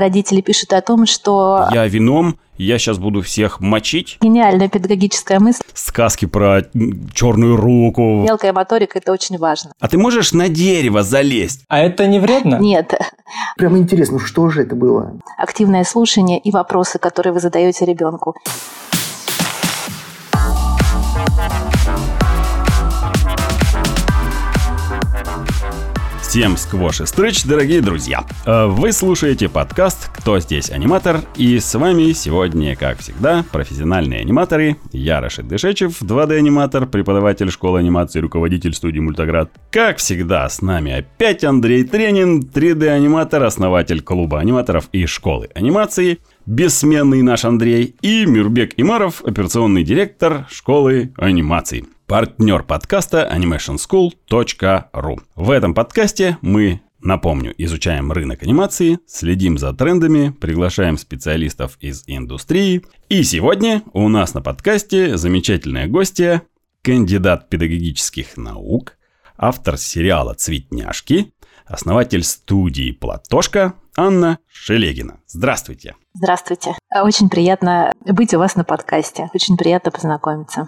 Родители пишут о том, что... Я вином, я сейчас буду всех мочить. Гениальная педагогическая мысль. Сказки про черную руку. Мелкая моторика – это очень важно. А ты можешь на дерево залезть? А это не вредно? Нет. Прямо интересно, что же это было? Активное слушание и вопросы, которые вы задаете ребенку. Всем сквош и стрыч, дорогие друзья! Э, вы слушаете подкаст «Кто здесь аниматор?» И с вами сегодня, как всегда, профессиональные аниматоры. Я Рашид Дышечев, 2D-аниматор, преподаватель школы анимации, руководитель студии «Мультоград». Как всегда, с нами опять Андрей Тренин, 3D-аниматор, основатель клуба аниматоров и школы анимации бессменный наш Андрей, и Мирбек Имаров, операционный директор школы анимации партнер подкаста animationschool.ru. В этом подкасте мы Напомню, изучаем рынок анимации, следим за трендами, приглашаем специалистов из индустрии. И сегодня у нас на подкасте замечательная гостья, кандидат педагогических наук, автор сериала «Цветняшки», основатель студии «Платошка» Анна Шелегина. Здравствуйте. Здравствуйте. Очень приятно быть у вас на подкасте. Очень приятно познакомиться.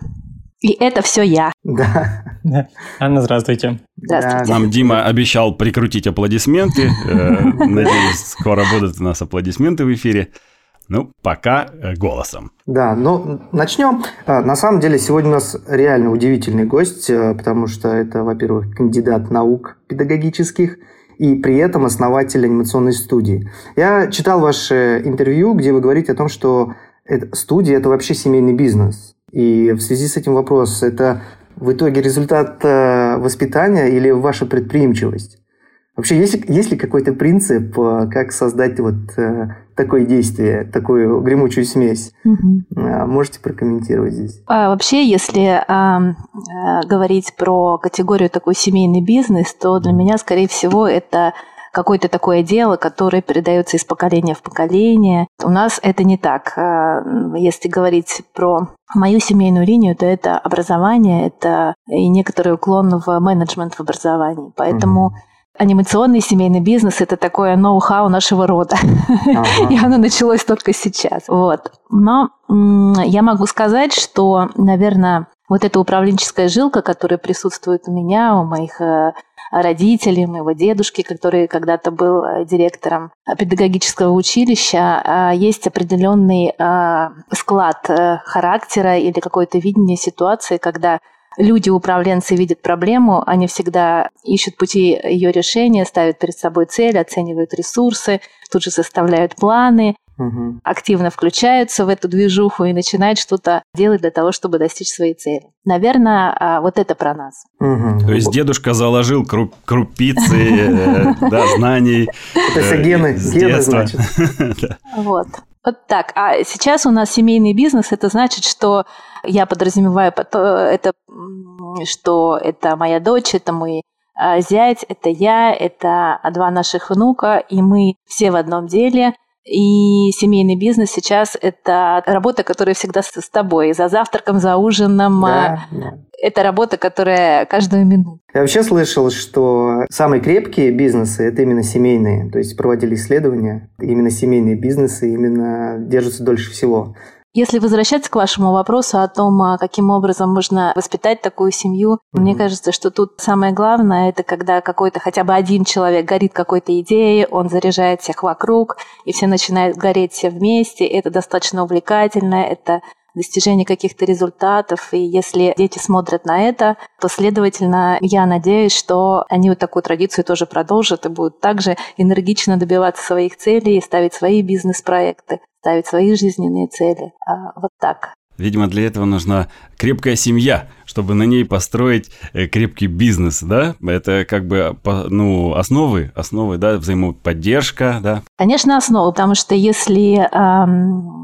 И это все я. Да. Анна, здравствуйте. Здравствуйте. Нам Дима обещал прикрутить аплодисменты. Э, надеюсь, скоро будут у нас аплодисменты в эфире. Ну, пока э, голосом. Да, ну, начнем. А, на самом деле, сегодня у нас реально удивительный гость, э, потому что это, во-первых, кандидат наук педагогических, и при этом основатель анимационной студии. Я читал ваше интервью, где вы говорите о том, что студия – это вообще семейный бизнес. И в связи с этим вопрос, это в итоге результат э, воспитания или ваша предприимчивость? Вообще, есть, есть ли какой-то принцип, э, как создать вот э, такое действие, такую гремучую смесь? Угу. Можете прокомментировать здесь? А, вообще, если а, говорить про категорию такой семейный бизнес, то для меня, скорее всего, это какое-то такое дело, которое передается из поколения в поколение. У нас это не так. А, если говорить про мою семейную линию, то это образование, это и некоторый уклон в менеджмент в образовании. Поэтому угу. Анимационный семейный бизнес – это такое ноу-хау нашего рода. Ага. И оно началось только сейчас. Вот. Но я могу сказать, что, наверное, вот эта управленческая жилка, которая присутствует у меня, у моих э, родителей, моего дедушки, который когда-то был э, директором педагогического училища, а, есть определенный а, склад э, характера или какое-то видение ситуации, когда люди-управленцы видят проблему, они всегда ищут пути ее решения, ставят перед собой цель, оценивают ресурсы, тут же составляют планы, угу. активно включаются в эту движуху и начинают что-то делать для того, чтобы достичь своей цели. Наверное, а, вот это про нас. Угу. То есть дедушка заложил крупицы э, знаний. Это все гены, гены, значит. Вот. Вот так. А сейчас у нас семейный бизнес, это значит, что я подразумеваю это, что это моя дочь, это мой а, зять, это я, это два наших внука, и мы все в одном деле – и семейный бизнес сейчас – это работа, которая всегда с тобой. За завтраком, за ужином. Да, да. Это работа, которая каждую минуту. Я вообще слышал, что самые крепкие бизнесы – это именно семейные. То есть проводили исследования, именно семейные бизнесы именно держатся дольше всего. Если возвращаться к вашему вопросу о том, а, каким образом можно воспитать такую семью, mm-hmm. мне кажется, что тут самое главное это когда какой-то хотя бы один человек горит какой-то идеей, он заряжает всех вокруг, и все начинают гореть все вместе. Это достаточно увлекательно, это достижение каких-то результатов. И если дети смотрят на это, то, следовательно, я надеюсь, что они вот такую традицию тоже продолжат и будут также энергично добиваться своих целей ставить свои бизнес-проекты ставить свои жизненные цели. А, вот так. Видимо, для этого нужна крепкая семья, чтобы на ней построить э, крепкий бизнес, да? Это как бы, ну, основы, основы, да, взаимоподдержка, да? Конечно, основы, потому что если... Эм,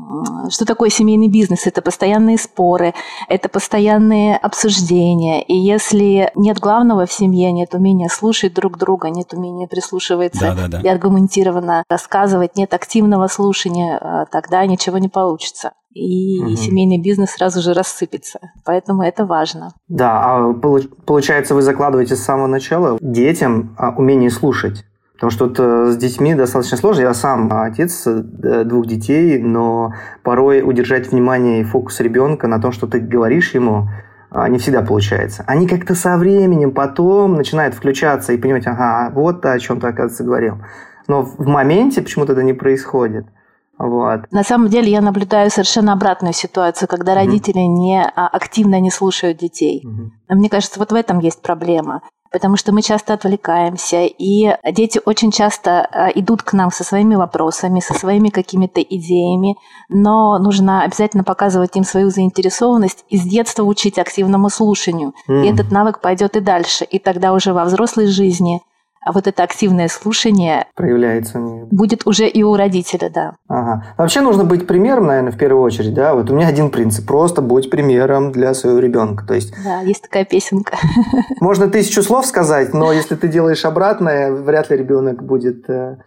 что такое семейный бизнес? Это постоянные споры, это постоянные обсуждения. И если нет главного в семье, нет умения слушать друг друга, нет умения прислушиваться да, да, да. и аргументированно рассказывать, нет активного слушания, э, тогда ничего не получится и угу. семейный бизнес сразу же рассыпется. Поэтому это важно. Да, а получается, вы закладываете с самого начала детям а, умение слушать. Потому что вот э, с детьми достаточно сложно. Я сам отец э, двух детей, но порой удержать внимание и фокус ребенка на том, что ты говоришь ему, а, не всегда получается. Они как-то со временем потом начинают включаться и понимать, ага, вот о чем ты, оказывается, говорил. Но в моменте почему-то это не происходит. Вот. На самом деле я наблюдаю совершенно обратную ситуацию, когда mm-hmm. родители не а, активно не слушают детей. Mm-hmm. Мне кажется, вот в этом есть проблема потому что мы часто отвлекаемся, и дети очень часто а, идут к нам со своими вопросами, со своими какими-то идеями, но нужно обязательно показывать им свою заинтересованность и с детства учить активному слушанию. Mm. И этот навык пойдет и дальше, и тогда уже во взрослой жизни – вот это активное слушание проявляется будет уже и у родителя, да. Ага. Вообще нужно быть примером, наверное, в первую очередь, да. Вот у меня один принцип: просто будь примером для своего ребенка. То есть. Да, есть такая песенка. Можно тысячу слов сказать, но если ты делаешь обратное, вряд ли ребенок будет э, а,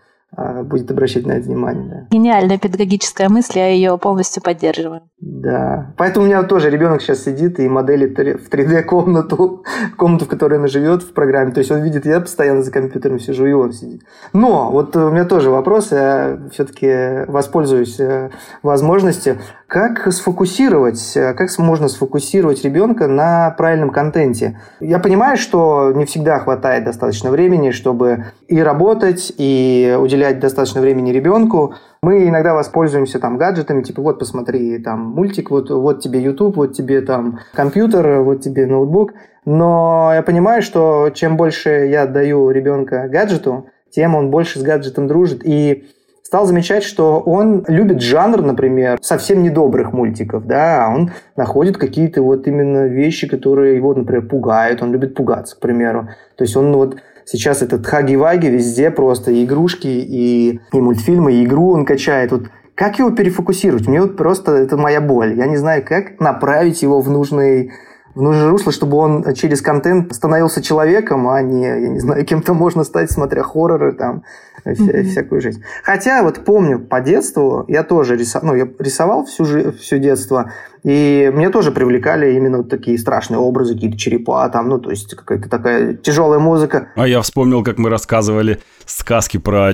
будет обращать на это внимание. Да. Гениальная педагогическая мысль, я ее полностью поддерживаю. Да. Поэтому у меня тоже ребенок сейчас сидит и моделит в 3D комнату, комнату, в которой она живет в программе. То есть он видит, я постоянно за компьютером сижу, и он сидит. Но вот у меня тоже вопрос, я все-таки воспользуюсь э, возможностью. Как сфокусировать, э, как можно сфокусировать ребенка на правильном контенте? Я понимаю, что не всегда хватает достаточно времени, чтобы и работать, и уделять достаточно времени ребенку, мы иногда воспользуемся там гаджетами, типа вот посмотри там мультик, вот, вот тебе YouTube, вот тебе там компьютер, вот тебе ноутбук. Но я понимаю, что чем больше я даю ребенка гаджету, тем он больше с гаджетом дружит. И стал замечать, что он любит жанр, например, совсем недобрых мультиков, да, а он находит какие-то вот именно вещи, которые его, например, пугают, он любит пугаться, к примеру. То есть он вот Сейчас этот хаги-ваги везде просто и игрушки, и, и мультфильмы, и игру он качает. Вот как его перефокусировать? Мне вот просто это моя боль. Я не знаю, как направить его в нужный в нужное русло, чтобы он через контент становился человеком, а не, я не знаю, кем-то можно стать, смотря хорроры, там, mm-hmm. всякую жизнь. Хотя вот помню по детству, я тоже рисовал, ну, я рисовал всю, всю детство, и мне тоже привлекали именно вот такие страшные образы, какие-то черепа, там, ну, то есть какая-то такая тяжелая музыка. А я вспомнил, как мы рассказывали сказки про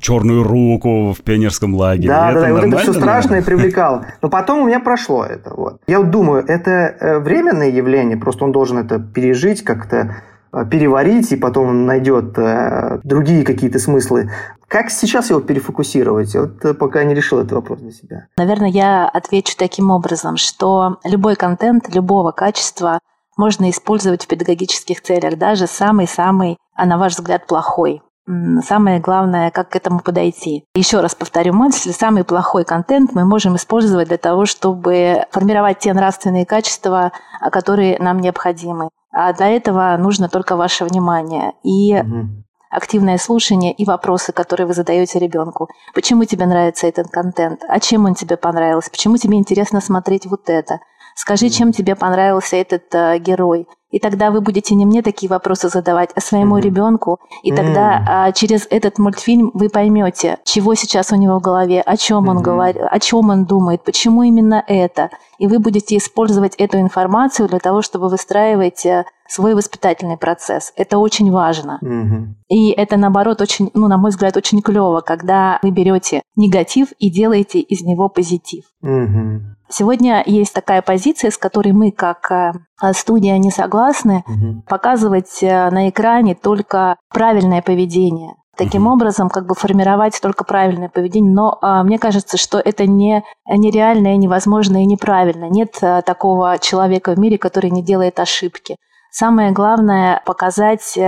черную руку в пионерском лагере. Да, это да, да, вот это все страшное привлекало. Но потом у меня прошло это. Вот. Я вот думаю, это э, временное явление, просто он должен это пережить как-то переварить, и потом найдет э, другие какие-то смыслы. Как сейчас его перефокусировать? Вот э, пока не решил этот вопрос для себя. Наверное, я отвечу таким образом, что любой контент любого качества можно использовать в педагогических целях, даже самый-самый, а на ваш взгляд, плохой. Самое главное, как к этому подойти. Еще раз повторю мысль, самый плохой контент мы можем использовать для того, чтобы формировать те нравственные качества, которые нам необходимы. А для этого нужно только ваше внимание и угу. активное слушание и вопросы, которые вы задаете ребенку. Почему тебе нравится этот контент? А чем он тебе понравился? Почему тебе интересно смотреть вот это? Скажи, чем тебе понравился этот э, герой? И тогда вы будете не мне такие вопросы задавать, а своему mm-hmm. ребенку. И mm-hmm. тогда а, через этот мультфильм вы поймете, чего сейчас у него в голове, о чем mm-hmm. он говорит, о чем он думает, почему именно это. И вы будете использовать эту информацию для того, чтобы выстраивать э, свой воспитательный процесс. Это очень важно. Mm-hmm. И это, наоборот, очень, ну, на мой взгляд, очень клево, когда вы берете негатив и делаете из него позитив. Mm-hmm. Сегодня есть такая позиция, с которой мы, как э, студия, не согласны, угу. показывать э, на экране только правильное поведение. Таким угу. образом, как бы формировать только правильное поведение. Но а, мне кажется, что это не нереально, и невозможно и неправильно. Нет а, такого человека в мире, который не делает ошибки. Самое главное показать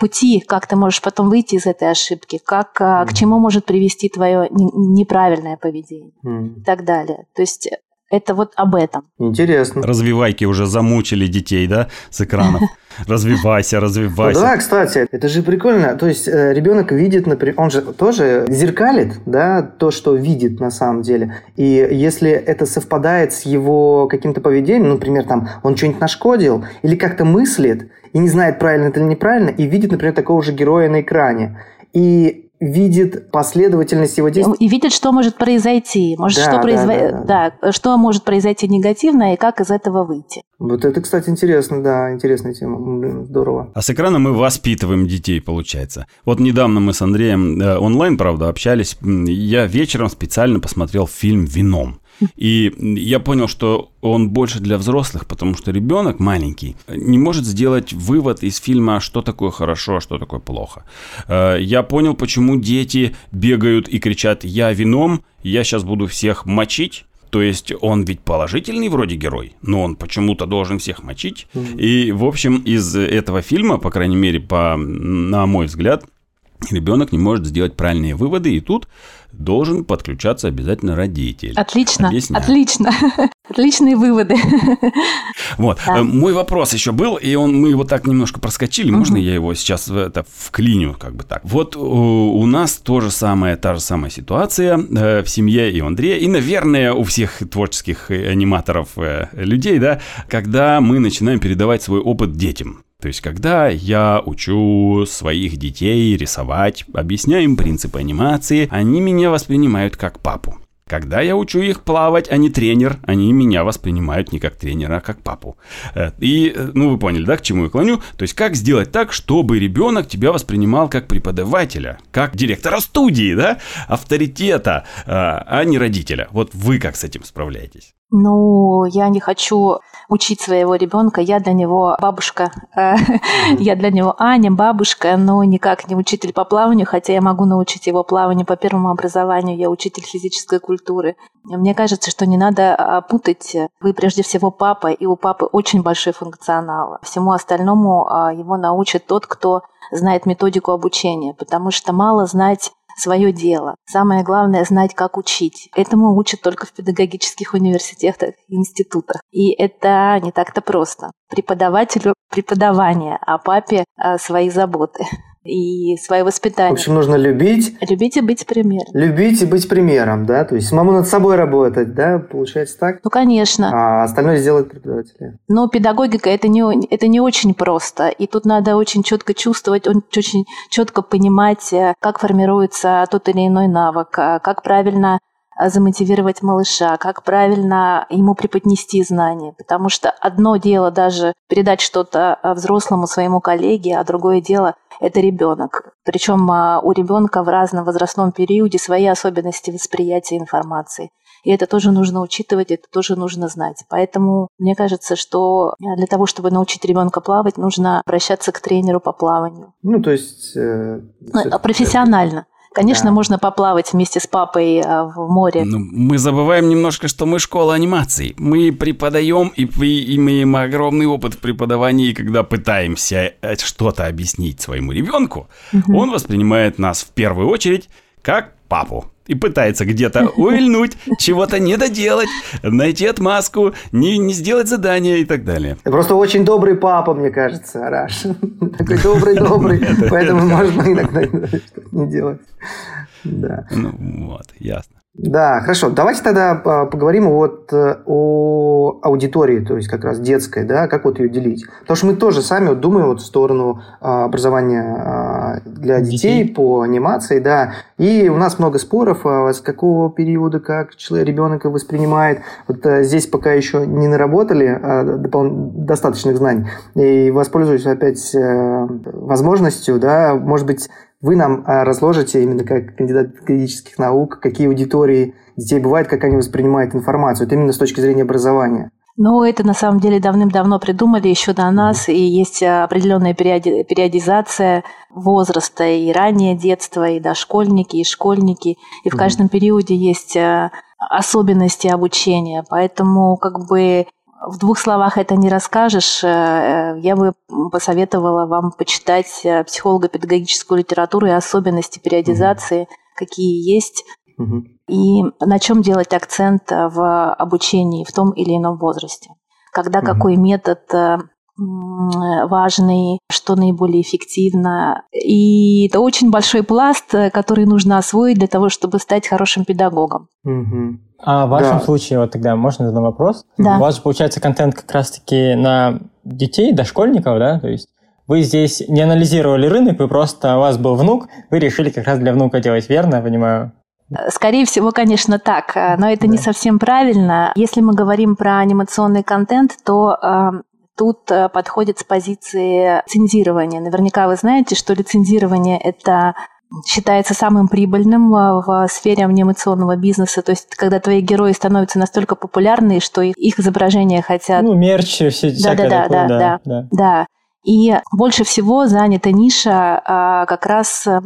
пути, как ты можешь потом выйти из этой ошибки, как, mm. к чему может привести твое неправильное поведение mm. и так далее. То есть это вот об этом. Интересно. Развивайки уже замучили детей, да, с экранов. Развивайся, развивайся. Ну, да, кстати, это же прикольно. То есть э, ребенок видит, например, он же тоже зеркалит, да, то, что видит на самом деле. И если это совпадает с его каким-то поведением, например, там он что-нибудь нашкодил или как-то мыслит и не знает, правильно это или неправильно, и видит, например, такого же героя на экране. И видит последовательность его действий. И видит, что может произойти. Может, да, что, да, произв... да, да. Да, что может произойти негативно и как из этого выйти. Вот это, кстати, интересно, да, интересная тема. Здорово. А с экрана мы воспитываем детей, получается. Вот недавно мы с Андреем э, онлайн, правда, общались. Я вечером специально посмотрел фильм «Вином». И я понял, что он больше для взрослых, потому что ребенок маленький не может сделать вывод из фильма, что такое хорошо, а что такое плохо. Э, я понял, почему дети бегают и кричат «я вином, я сейчас буду всех мочить». То есть он ведь положительный вроде герой, но он почему-то должен всех мочить. И, в общем, из этого фильма, по крайней мере, по, на мой взгляд, ребенок не может сделать правильные выводы, и тут должен подключаться обязательно родитель. Отлично, Объясняю. отлично. Отличные выводы. Вот. Да. Э, мой вопрос еще был, и он, мы его так немножко проскочили. Угу. Можно я его сейчас в это вклиню, как бы так? Вот у, у нас то же самое, та же самая ситуация э, в семье и у Андрея, и, наверное, у всех творческих аниматоров э, людей, да, когда мы начинаем передавать свой опыт детям. То есть, когда я учу своих детей рисовать, объясняю им принципы анимации, они меня воспринимают как папу. Когда я учу их плавать, а не тренер, они меня воспринимают не как тренера, а как папу. Э, и, э, ну, вы поняли, да, к чему я клоню? То есть, как сделать так, чтобы ребенок тебя воспринимал как преподавателя, как директора студии, да, авторитета, э, а не родителя. Вот вы как с этим справляетесь? Ну, я не хочу учить своего ребенка. Я для него бабушка. Я для него Аня, бабушка, но никак не учитель по плаванию, хотя я могу научить его плаванию по первому образованию. Я учитель физической культуры. Мне кажется, что не надо а, путать. Вы прежде всего папа, и у папы очень большой функционал. Всему остальному а, его научит тот, кто знает методику обучения, потому что мало знать свое дело. Самое главное знать, как учить. Этому учат только в педагогических университетах и институтах. И это не так-то просто. Преподавателю преподавание, а папе а, свои заботы и свое воспитание. В общем, нужно любить. Любить и быть примером. Любить и быть примером, да? То есть самому над собой работать, да? Получается так? Ну, конечно. А остальное сделать преподаватели. Но педагогика это не, это не очень просто. И тут надо очень четко чувствовать, очень четко понимать, э, как формируется тот или иной навык, э, как правильно а, замотивировать малыша, как правильно ему преподнести знания. Потому что одно дело даже передать что-то а, взрослому своему коллеге, а другое дело – это ребенок. Причем а, у ребенка в разном возрастном периоде свои особенности восприятия информации. И это тоже нужно учитывать, это тоже нужно знать. Поэтому мне кажется, что для того, чтобы научить ребенка плавать, нужно обращаться к тренеру по плаванию. Ну, то есть... Э, ну, профессионально. Конечно, да. можно поплавать вместе с папой а, в море. Но ну, мы забываем немножко, что мы школа анимации. Мы преподаем и имеем огромный опыт в преподавании, когда пытаемся э, что-то объяснить своему ребенку, угу. он воспринимает нас в первую очередь как папу и пытается где-то уильнуть, чего-то не доделать, найти отмазку, не, не сделать задание и так далее. Ты просто очень добрый папа, мне кажется, Араш. Такой добрый-добрый, поэтому можно иногда не делать. Да. Ну вот, ясно. Да, хорошо. Давайте тогда а, поговорим вот э, о аудитории, то есть как раз детской, да, как вот ее делить. Потому что мы тоже сами вот думаем вот в сторону а, образования а, для детей, детей по анимации, да. И у нас много споров, с какого периода, как человек, ребенок воспринимает. Вот э, здесь пока еще не наработали достаточных знаний. И воспользуюсь опять э, возможностью, да, может быть, вы нам а, разложите именно как кандидат педагогических наук, какие аудитории детей бывают, как они воспринимают информацию, это именно с точки зрения образования. Ну, это на самом деле давным-давно придумали еще до нас, и есть определенная периоди- периодизация возраста и раннее детство, и дошкольники, и школьники, и в каждом периоде есть а, особенности обучения, поэтому как бы в двух словах это не расскажешь. Э, э, я бы посоветовала вам почитать э, психолого-педагогическую литературу и особенности периодизации, угу. какие есть, угу. и на чем делать акцент в обучении в том или ином возрасте. Когда угу. какой метод важный, что наиболее эффективно. И это очень большой пласт, который нужно освоить для того, чтобы стать хорошим педагогом. Угу. А в вашем да. случае, вот тогда можно задать вопрос? Да. У вас же получается контент как раз-таки на детей, дошкольников, да? То есть вы здесь не анализировали рынок, вы просто, у вас был внук, вы решили как раз для внука делать, верно, я понимаю? Скорее всего, конечно, так, но это да. не совсем правильно. Если мы говорим про анимационный контент, то э, тут э, подходит с позиции цензирования. Наверняка вы знаете, что лицензирование – это считается самым прибыльным э, в сфере анимационного бизнеса. То есть, когда твои герои становятся настолько популярны, что их, изображения хотят... Ну, мерч, все да, да, да, да, да, да, да. И больше всего занята ниша а, как раз а,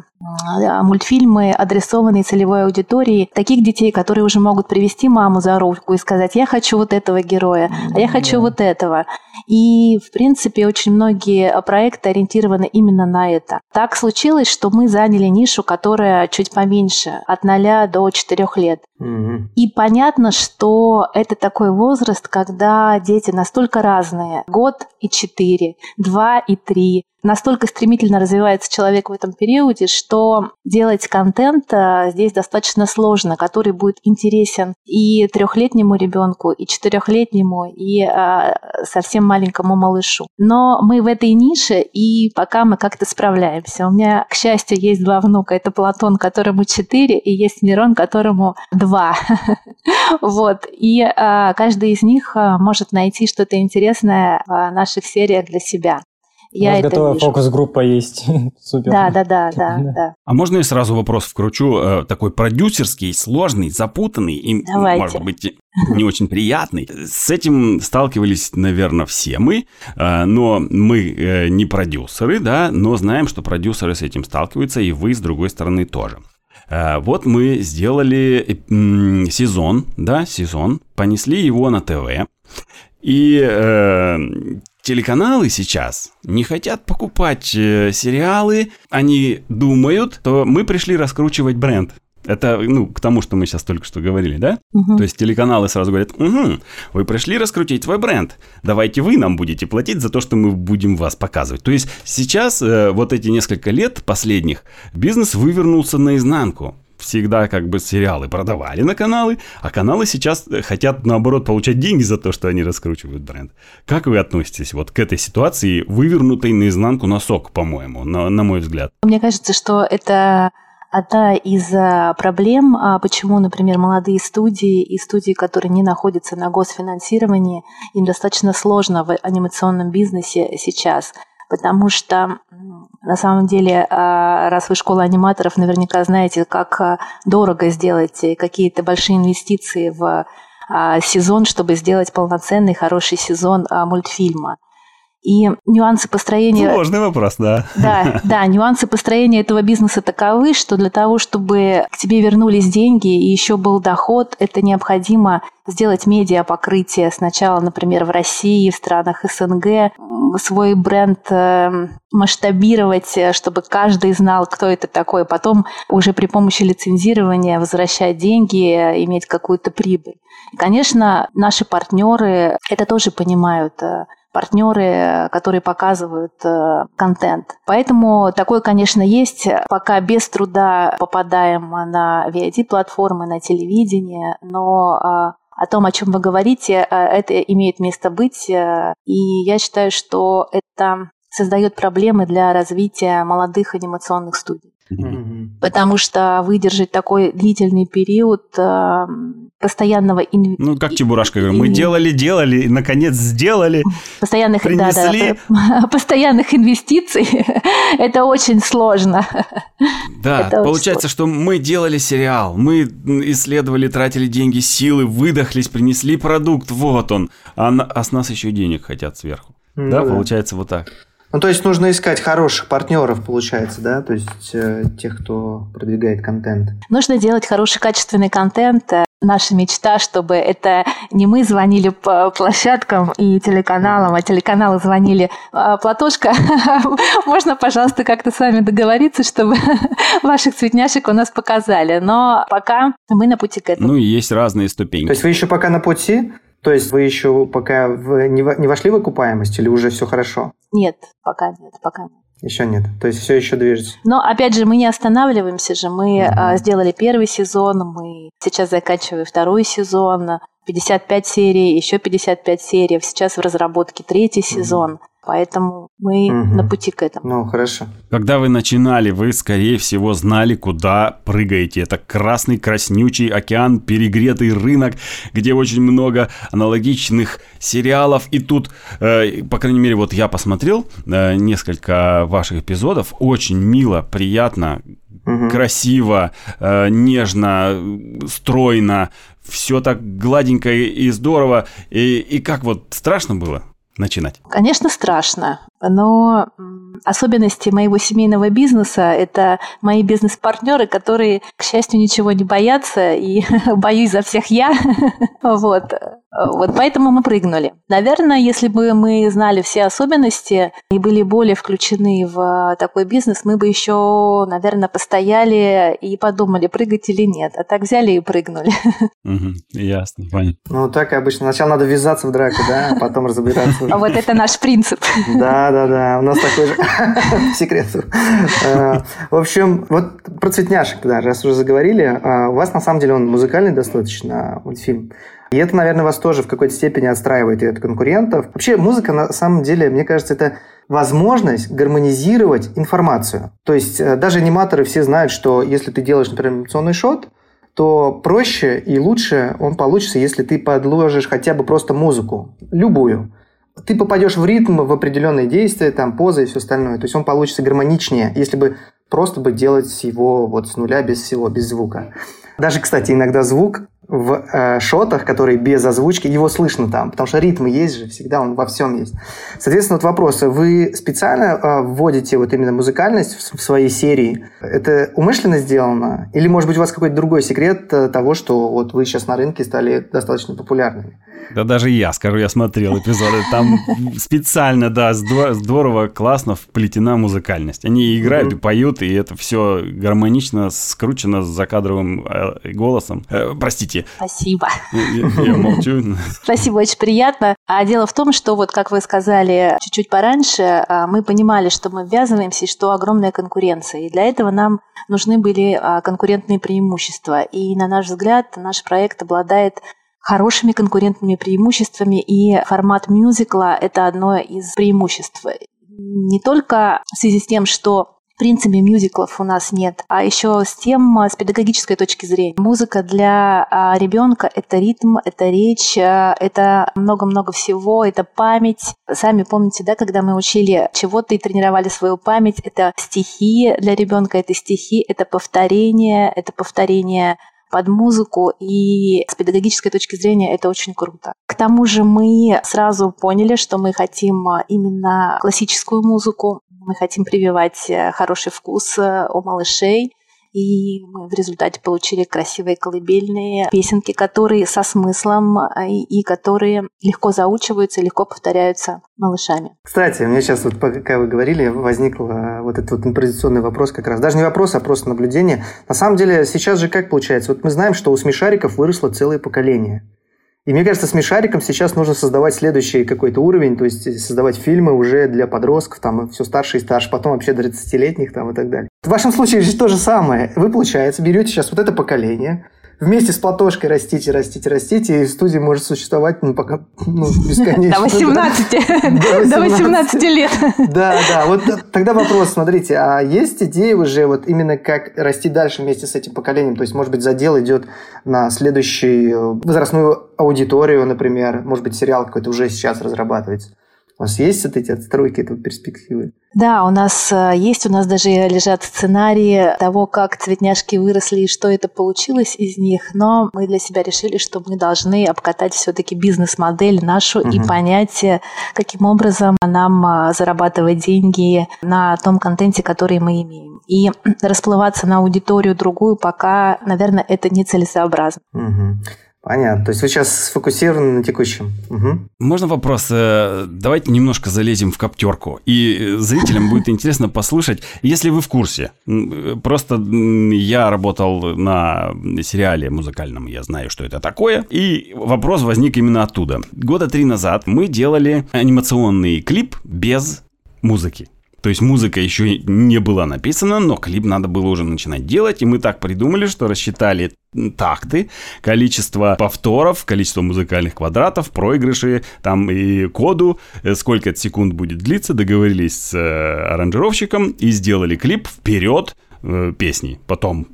мультфильмы, адресованные целевой аудитории, таких детей, которые уже могут привести маму за руку и сказать, я хочу вот этого героя, а я хочу вот этого. И, в принципе, очень многие проекты ориентированы именно на это. Так случилось, что мы заняли нишу, которая чуть поменьше, от 0 до 4 лет. Угу. И понятно, что это такой возраст, когда дети настолько разные. Год и 4, 2 и 3, настолько стремительно развивается человек в этом периоде, что делать контент а, здесь достаточно сложно, который будет интересен и трехлетнему ребенку, и четырехлетнему, и а, совсем маленькому малышу. Но мы в этой нише, и пока мы как-то справляемся. У меня, к счастью, есть два внука. Это Платон, которому четыре, и есть Мирон, которому два. Вот. И а, каждый из них может найти что-то интересное в наших сериях для себя. Я У вас готовая фокус-группа есть. Супер. Да, да, да, да, да. А можно я сразу вопрос вкручу? Э, такой продюсерский, сложный, запутанный и, Давайте. может быть, не очень приятный. С этим сталкивались, наверное, все мы, э, но мы э, не продюсеры, да, но знаем, что продюсеры с этим сталкиваются, и вы, с другой стороны, тоже. Вот мы сделали сезон, да, сезон, понесли его на ТВ. И э, телеканалы сейчас не хотят покупать э, сериалы, они думают, что мы пришли раскручивать бренд. Это, ну, к тому, что мы сейчас только что говорили, да? Угу. То есть телеканалы сразу говорят, угу, вы пришли раскрутить свой бренд, давайте вы нам будете платить за то, что мы будем вас показывать. То есть сейчас, э, вот эти несколько лет последних, бизнес вывернулся наизнанку всегда как бы сериалы продавали на каналы, а каналы сейчас э, хотят, наоборот, получать деньги за то, что они раскручивают бренд. Как вы относитесь вот к этой ситуации, вывернутой наизнанку носок, по-моему, на, на мой взгляд? Мне кажется, что это одна из э, проблем, а почему, например, молодые студии и студии, которые не находятся на госфинансировании, им достаточно сложно в анимационном бизнесе сейчас – потому что на самом деле, а, раз вы школа аниматоров, наверняка знаете, как а, дорого сделать какие-то большие инвестиции в а, сезон, чтобы сделать полноценный хороший сезон мультфильма. И нюансы построения... Сложный вопрос, да. Да, да, нюансы построения этого бизнеса таковы, что для того, чтобы к тебе вернулись деньги и еще был доход, это необходимо сделать медиа покрытие сначала, например, в России, в странах СНГ, свой бренд э, масштабировать, чтобы каждый знал, кто это такой, потом уже при помощи лицензирования возвращать деньги, иметь какую-то прибыль. Конечно, наши партнеры это тоже понимают партнеры, которые показывают э, контент. Поэтому такое, конечно, есть. Пока без труда попадаем на VID-платформы, на телевидение, но а, о том, о чем вы говорите, э, это имеет место быть. Э, и я считаю, что это создает проблемы для развития молодых анимационных студий. Mm-hmm. Потому что выдержать такой длительный период э, постоянного инв... Ну, как Чебурашка говорит, мы делали, делали, и наконец сделали. Постоянных, принесли. да, да, постоянных инвестиций это очень сложно. Да, это получается, что мы делали сериал, мы исследовали, тратили деньги, силы, выдохлись, принесли продукт, вот он, а, а с нас еще денег хотят сверху. Ну, да, да, получается вот так. Ну, то есть нужно искать хороших партнеров, получается, да? То есть э, тех, кто продвигает контент. Нужно делать хороший, качественный контент. Наша мечта, чтобы это не мы звонили по площадкам и телеканалам, а телеканалы звонили «А, «Платошка, можно, пожалуйста, как-то с вами договориться, чтобы ваших цветняшек у нас показали?» Но пока мы на пути к этому. Ну и есть разные ступеньки. То есть вы еще пока на пути? То есть вы еще пока в, не, не вошли в окупаемость или уже все хорошо? Нет, пока нет, пока нет. Еще нет. То есть все еще движется. Но опять же, мы не останавливаемся же. Мы mm-hmm. сделали первый сезон, мы сейчас заканчиваем второй сезон, 55 серий, еще 55 серий. Сейчас в разработке третий mm-hmm. сезон. Поэтому мы угу. на пути к этому. Ну, хорошо. Когда вы начинали, вы, скорее всего, знали, куда прыгаете. Это красный, краснючий океан, перегретый рынок, где очень много аналогичных сериалов. И тут, э, по крайней мере, вот я посмотрел э, несколько ваших эпизодов. Очень мило, приятно, угу. красиво, э, нежно, стройно. Все так гладенько и здорово. И, и как вот страшно было? Начинать? Конечно, страшно, но особенности моего семейного бизнеса – это мои бизнес-партнеры, которые, к счастью, ничего не боятся, и боюсь за всех я. вот. Вот поэтому мы прыгнули. Наверное, если бы мы знали все особенности и были более включены в такой бизнес, мы бы еще, наверное, постояли и подумали, прыгать или нет. А так взяли и прыгнули. Ясно, понятно. Ну, так обычно. Сначала надо ввязаться в драку, да, а потом разбираться. А вот это наш принцип. Да, да, да. У нас такой же секрет. Э, в общем, вот про цветняшек, да, раз уже заговорили. А, у вас, на самом деле, он музыкальный достаточно мультфильм. И это, наверное, вас тоже в какой-то степени отстраивает от конкурентов. Вообще музыка, на самом деле, мне кажется, это возможность гармонизировать информацию. То есть э, даже аниматоры все знают, что если ты делаешь, например, анимационный шот, то проще и лучше он получится, если ты подложишь хотя бы просто музыку, любую. Ты попадешь в ритм, в определенные действия, там, позы и все остальное. То есть он получится гармоничнее, если бы просто бы делать его вот с нуля, без всего, без звука. Даже, кстати, иногда звук в э, шотах, которые без озвучки, его слышно там, потому что ритмы есть же, всегда он во всем есть. Соответственно, вот вопрос, вы специально э, вводите вот именно музыкальность в, в своей серии? Это умышленно сделано? Или, может быть, у вас какой-то другой секрет э, того, что вот вы сейчас на рынке стали достаточно популярными? Да даже я скажу, я смотрел эпизоды. Там специально, да, здорово, классно вплетена музыкальность. Они играют и поют, и это все гармонично скручено с закадровым э, голосом. Э, простите. Спасибо. Я, я молчу. Спасибо, очень приятно. А дело в том, что вот, как вы сказали чуть-чуть пораньше, а, мы понимали, что мы ввязываемся и что огромная конкуренция. И для этого нам нужны были а, конкурентные преимущества. И, на наш взгляд, наш проект обладает хорошими конкурентными преимуществами, и формат мюзикла – это одно из преимуществ. Не только в связи с тем, что в принципе, мюзиклов у нас нет. А еще с тем, с педагогической точки зрения. Музыка для а, ребенка – это ритм, это речь, а, это много-много всего, это память. Сами помните, да, когда мы учили чего-то и тренировали свою память, это стихи для ребенка, это стихи, это повторение, это повторение под музыку, и с педагогической точки зрения это очень круто. К тому же мы сразу поняли, что мы хотим а, именно классическую музыку, мы хотим прививать э, хороший вкус э, у малышей, и мы в результате получили красивые колыбельные песенки, которые со смыслом а, и, и которые легко заучиваются, легко повторяются малышами. Кстати, у меня сейчас, вот, пока вы говорили, возник э, вот этот вот импровизационный вопрос как раз. Даже не вопрос, а просто наблюдение. На самом деле, сейчас же как получается? Вот мы знаем, что у смешариков выросло целое поколение. И мне кажется, смешариком сейчас нужно создавать следующий какой-то уровень, то есть создавать фильмы уже для подростков, там, все старше и старше, потом вообще до 30-летних там и так далее. В вашем случае же то же самое. Вы, получается, берете сейчас вот это поколение, вместе с Платошкой растите, растите, растите, и студия может существовать ну, пока ну, бесконечно. До 18. До 18 лет. Да, да. Вот тогда вопрос, смотрите, а есть идеи уже вот именно как расти дальше вместе с этим поколением? То есть, может быть, задел идет на следующую возрастную аудиторию, например, может быть, сериал какой-то уже сейчас разрабатывается? У вас есть вот эти отстройки, это перспективы? Да, у нас э, есть, у нас даже лежат сценарии того, как цветняшки выросли и что это получилось из них, но мы для себя решили, что мы должны обкатать все-таки бизнес-модель нашу угу. и понять, э, каким образом нам э, зарабатывать деньги на том контенте, который мы имеем. И расплываться на аудиторию другую пока, наверное, это нецелесообразно. Угу. Понятно. То есть вы сейчас сфокусированы на текущем. Угу. Можно вопрос? Э, давайте немножко залезем в коптерку. И зрителям будет интересно послушать, если вы в курсе. Просто я работал на сериале музыкальном, я знаю, что это такое. И вопрос возник именно оттуда. Года три назад мы делали анимационный клип без музыки. То есть музыка еще не была написана, но клип надо было уже начинать делать. И мы так придумали, что рассчитали такты, количество повторов, количество музыкальных квадратов, проигрыши, там и коду, э, сколько это секунд будет длиться, договорились с э, аранжировщиком и сделали клип вперед э, песни. Потом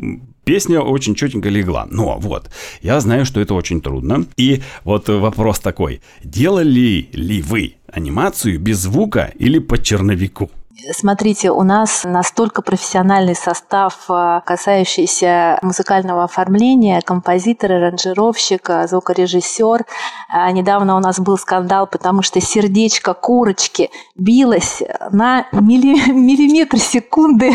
песня очень четенько легла. Но вот, я знаю, что это очень трудно. И вот вопрос такой. Делали ли вы анимацию без звука или по черновику? Смотрите, у нас настолько профессиональный состав, э, касающийся музыкального оформления, композитор, аранжировщик, э, звукорежиссер. Э, недавно у нас был скандал, потому что сердечко курочки билось на милли, миллиметр секунды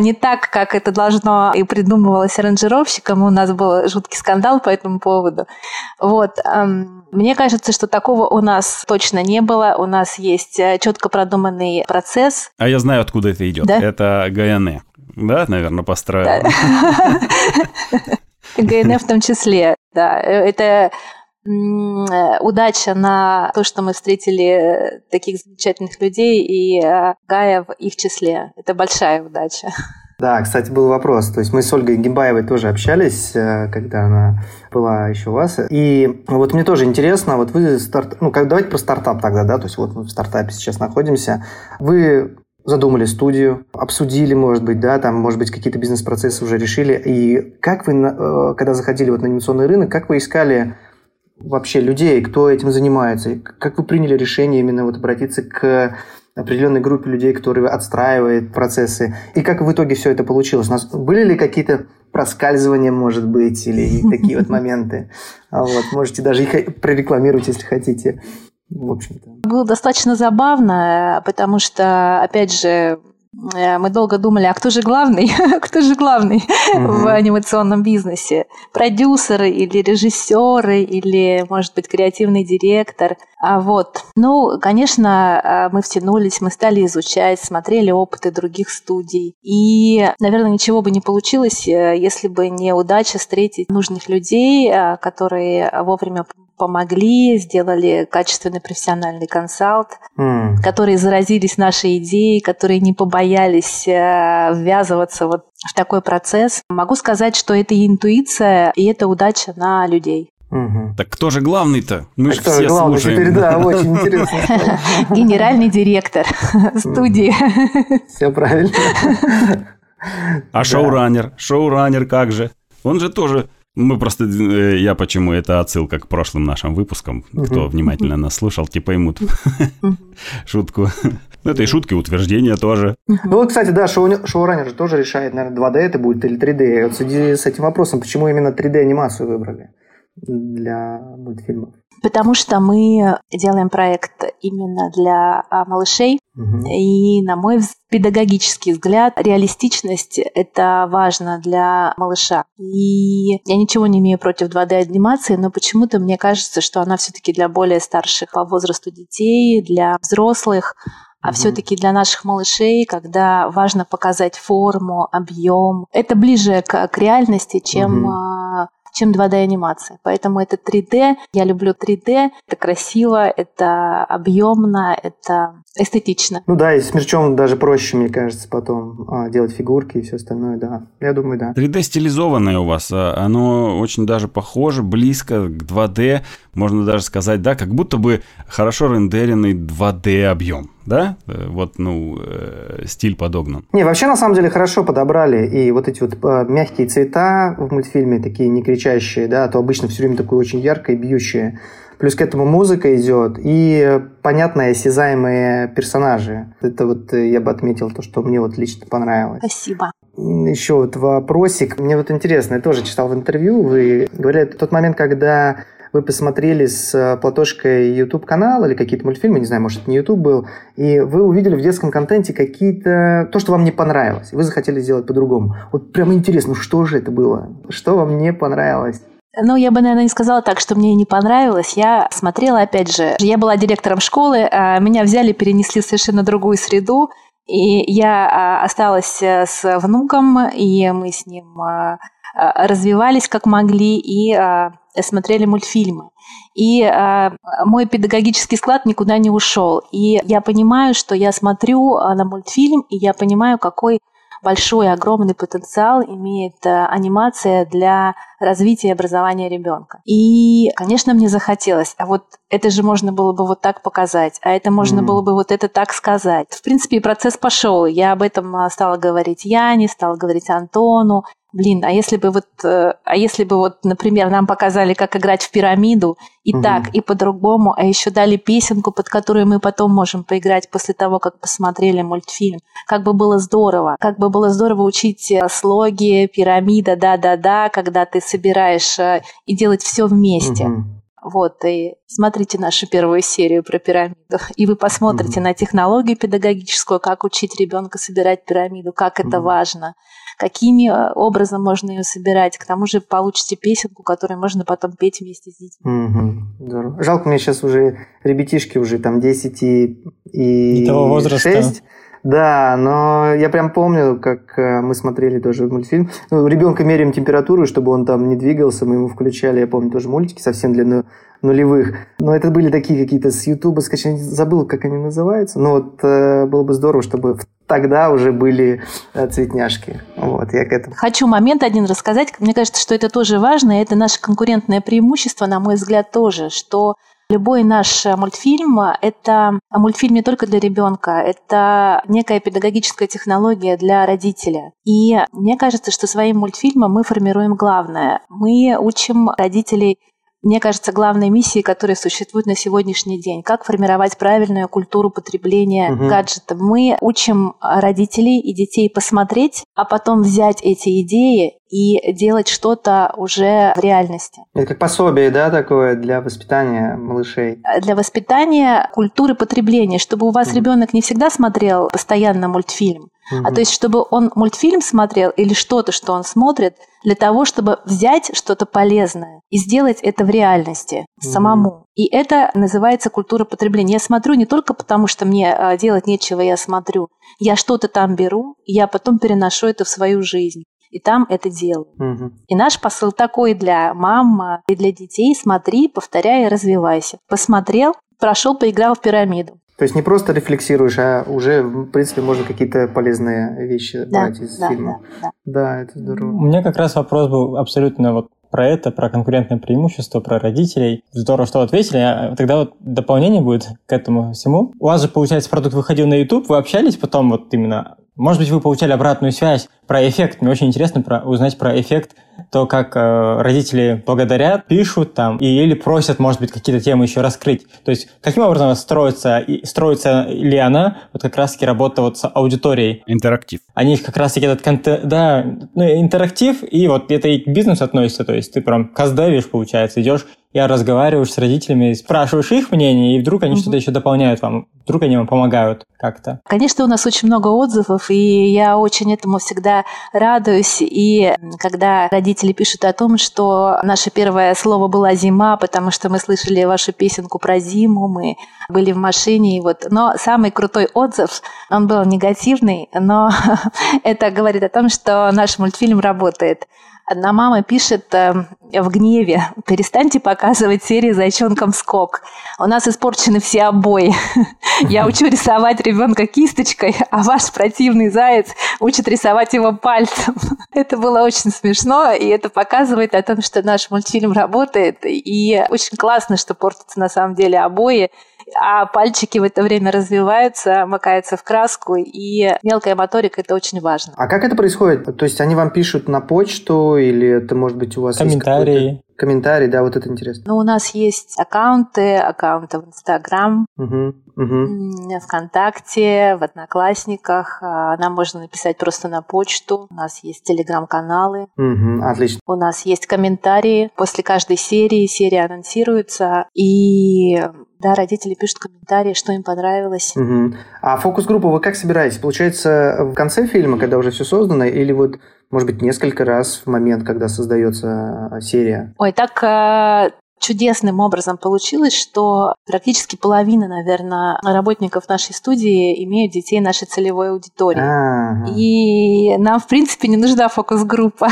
не так, как это должно и придумывалось аранжировщиком. У нас был жуткий скандал по этому поводу. Вот. Мне кажется, что такого у нас точно не было. У нас есть четко продуманный процесс, а я знаю, откуда это идет. Да? Это Гаяне. Да, наверное, построил. ГНФ в том числе, да. Это удача на то, что мы встретили таких замечательных людей, и э, Гая в их числе. Это большая удача. Да, кстати, был вопрос. То есть мы с Ольгой Гимбаевой тоже общались, э, когда она была еще у вас. И вот мне тоже интересно, вот вы старт... ну, как давайте про стартап тогда, да, то есть вот мы в стартапе сейчас находимся. Вы задумали студию, обсудили, может быть, да, там, может быть, какие-то бизнес-процессы уже решили. И как вы, э, когда заходили вот на анимационный рынок, как вы искали вообще людей, кто этим занимается? Как вы приняли решение именно вот обратиться к определенной группе людей, которые отстраивают процессы. И как в итоге все это получилось? У нас были ли какие-то проскальзывания, может быть, или такие вот моменты? А вот, можете даже их прорекламировать, если хотите. В общем-то. Было достаточно забавно, потому что, опять же, мы долго думали, а кто же главный? кто же главный в анимационном бизнесе? Продюсеры или режиссеры или, может быть, креативный директор? А вот, ну, конечно, э, мы втянулись, мы стали изучать, смотрели опыты других студий. И, наверное, ничего бы не получилось, э, если бы не удача встретить нужных людей, которые вовремя помогли, сделали качественный профессиональный консалт, mm. которые заразились нашей идеей, которые не побоялись э, ввязываться вот в такой процесс. Могу сказать, что это и интуиция, и это удача на людей. Угу. Так кто же главный-то? Мы же все главный? слушаем. Теперь, да, очень интересно. Генеральный директор студии. Все правильно. А шоураннер? Шоураннер как же? Он же тоже мы просто, э, я почему, это отсылка к прошлым нашим выпускам. Кто внимательно нас слушал, те поймут шутку. Ну, это и шутки, утверждения тоже. Ну, вот, кстати, да, шоу, шоураннер же тоже решает, наверное, 2D это будет или 3D. Вот в связи с этим вопросом, почему именно 3D-анимацию выбрали для мультфильмов? Потому что мы делаем проект именно для а, малышей. Угу. И, на мой педагогический взгляд, реалистичность – это важно для малыша. И я ничего не имею против 2D-анимации, но почему-то мне кажется, что она все-таки для более старших по возрасту детей, для взрослых, а mm все-таки для наших малышей, когда важно показать форму, объем, это ближе к, к реальности, чем mm чем 2D-анимация. Поэтому это 3D. Я люблю 3D. Это красиво, это объемно, это эстетично. Ну да, и с мерчом даже проще, мне кажется, потом а, делать фигурки и все остальное, да. Я думаю, да. 3D стилизованное у вас, а, оно очень даже похоже, близко к 2D, можно даже сказать, да, как будто бы хорошо рендеренный 2D объем да? Э, вот, ну, э, стиль подогнан. Не, вообще, на самом деле, хорошо подобрали. И вот эти вот э, мягкие цвета в мультфильме, такие не кричащие, да, а то обычно все время такое очень яркое, бьющее. Плюс к этому музыка идет и понятные, осязаемые персонажи. Это вот я бы отметил то, что мне вот лично понравилось. Спасибо. Еще вот вопросик. Мне вот интересно, я тоже читал в интервью, вы говорили, тот момент, когда вы посмотрели с э, Платошкой YouTube канал или какие-то мультфильмы, не знаю, может, это не YouTube был, и вы увидели в детском контенте какие-то... то, что вам не понравилось, и вы захотели сделать по-другому. Вот прямо интересно, что же это было? Что вам не понравилось? Ну, я бы, наверное, не сказала так, что мне не понравилось. Я смотрела, опять же, я была директором школы, а меня взяли, перенесли в совершенно другую среду, и я а, осталась э, с внуком, и мы с ним а, развивались как могли и смотрели мультфильмы. И мой педагогический склад никуда не ушел. И я понимаю, что я смотрю на мультфильм, и я понимаю, какой большой, огромный потенциал имеет э, анимация для развития и образования ребенка. И, конечно, мне захотелось, а вот это же можно было бы вот так показать, а это можно mm. было бы вот это так сказать. В принципе, процесс пошел. Я об этом э, стала говорить Яне, стала говорить Антону, блин, а если бы вот, э, а если бы вот, например, нам показали, как играть в пирамиду, и угу. так, и по-другому, а еще дали песенку, под которую мы потом можем поиграть после того, как посмотрели мультфильм. Как бы было здорово. Как бы было здорово учить э, слоги, пирамида, да-да-да, когда ты собираешь э, и делать все вместе. Угу. Вот, и смотрите нашу первую серию про пирамиду, и вы посмотрите mm на технологию педагогическую, как учить ребенка собирать пирамиду, как это mm важно какими э, образом можно ее собирать. К тому же получите песенку, которую можно потом петь вместе с детьми. Угу, здорово. Жалко, мне сейчас уже ребятишки уже там 10 и, и того возраста. 6. Да, но я прям помню, как э, мы смотрели тоже мультфильм. Ну, ребенка меряем температуру, чтобы он там не двигался, мы ему включали, я помню, тоже мультики совсем для нулевых. Но это были такие какие-то с Ютуба скачанные, забыл, как они называются. Но вот э, было бы здорово, чтобы тогда уже были э, цветняшки. Вот, я к этому. Хочу момент один рассказать. Мне кажется, что это тоже важно, и это наше конкурентное преимущество, на мой взгляд, тоже, что Любой наш мультфильм – это мультфильм не только для ребенка, это некая педагогическая технология для родителя. И мне кажется, что своим мультфильмом мы формируем главное. Мы учим родителей мне кажется, главной миссией, которая существует на сегодняшний день. Как формировать правильную культуру потребления угу. гаджетов. Мы учим родителей и детей посмотреть, а потом взять эти идеи и делать что-то уже в реальности. Это как пособие, да, такое для воспитания малышей? Для воспитания культуры потребления, чтобы у вас mm. ребенок не всегда смотрел постоянно мультфильм, mm а то есть чтобы он мультфильм смотрел или что-то, что он смотрит, для того, чтобы взять что-то полезное и сделать это в реальности mm самому. И это называется культура потребления. Я смотрю не только потому, что мне а, делать нечего, я смотрю. Я что-то там беру, я потом переношу это в свою жизнь и там это делаю. Угу. И наш посыл такой для мам и для детей. Смотри, повторяй и развивайся. Посмотрел, прошел, поиграл в пирамиду. То есть не просто рефлексируешь, а уже, в принципе, можно какие-то полезные вещи да, брать из да, фильма. Да, да. да, это здорово. У меня как раз вопрос был абсолютно вот про это, про конкурентное преимущество, про родителей. Здорово, что ответили. А тогда вот дополнение будет к этому всему. У вас же, получается, продукт выходил на YouTube, вы общались потом вот именно может быть, вы получали обратную связь про эффект. Мне очень интересно про, узнать про эффект, то, как э, родители благодарят, пишут там, и, или просят, может быть, какие-то темы еще раскрыть. То есть, каким образом строится, и, строится ли она, вот как раз-таки работа вот с аудиторией. Интерактив. Они как раз-таки этот контент, да, ну, интерактив, и вот это и к бизнесу относится, то есть ты прям каздевишь, получается, идешь я разговариваешь с родителями, спрашиваешь их мнение, и вдруг они угу. что-то еще дополняют вам, вдруг они вам помогают как-то. Конечно, у нас очень много отзывов, и я очень этому всегда радуюсь. И когда родители пишут о том, что наше первое слово было «зима», потому что мы слышали вашу песенку про зиму, мы были в машине, и вот. Но самый крутой отзыв, он был негативный, но это говорит о том, что наш мультфильм работает. Одна мама пишет э, в гневе, перестаньте показывать серии «Зайчонком скок». У нас испорчены все обои. Я учу рисовать ребенка кисточкой, а ваш противный заяц учит рисовать его пальцем. Это было очень смешно, и это показывает о том, что наш мультфильм работает. И очень классно, что портятся на самом деле обои а пальчики в это время развиваются, макаются в краску, и мелкая моторика – это очень важно. А как это происходит? То есть они вам пишут на почту, или это, может быть, у вас Комментарии. Комментарий, да, вот это интересно. Ну, у нас есть аккаунты, аккаунты в Инстаграм, угу, угу. ВКонтакте, в Одноклассниках. А, нам можно написать просто на почту. У нас есть телеграм-каналы. Угу, отлично. У нас есть комментарии. После каждой серии серия анонсируется. И да, родители пишут комментарии, что им понравилось. Угу. А фокус-группу вы как собираетесь? Получается, в конце фильма, когда уже все создано, или вот может быть, несколько раз в момент, когда создается э, серия? Ой, так э, чудесным образом получилось, что практически половина, наверное, работников нашей студии имеют детей нашей целевой аудитории. А-а-а. И нам, в принципе, не нужна фокус-группа.